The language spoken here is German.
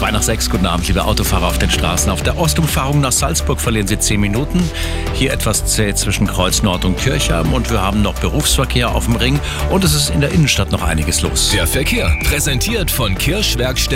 2 nach 6, guten Abend, liebe Autofahrer auf den Straßen. Auf der Ostumfahrung nach Salzburg verlieren Sie zehn Minuten. Hier etwas zäh zwischen Kreuz Nord und Kirchheim und wir haben noch Berufsverkehr auf dem Ring und es ist in der Innenstadt noch einiges los. Der Verkehr, präsentiert von Kirschwerkstätten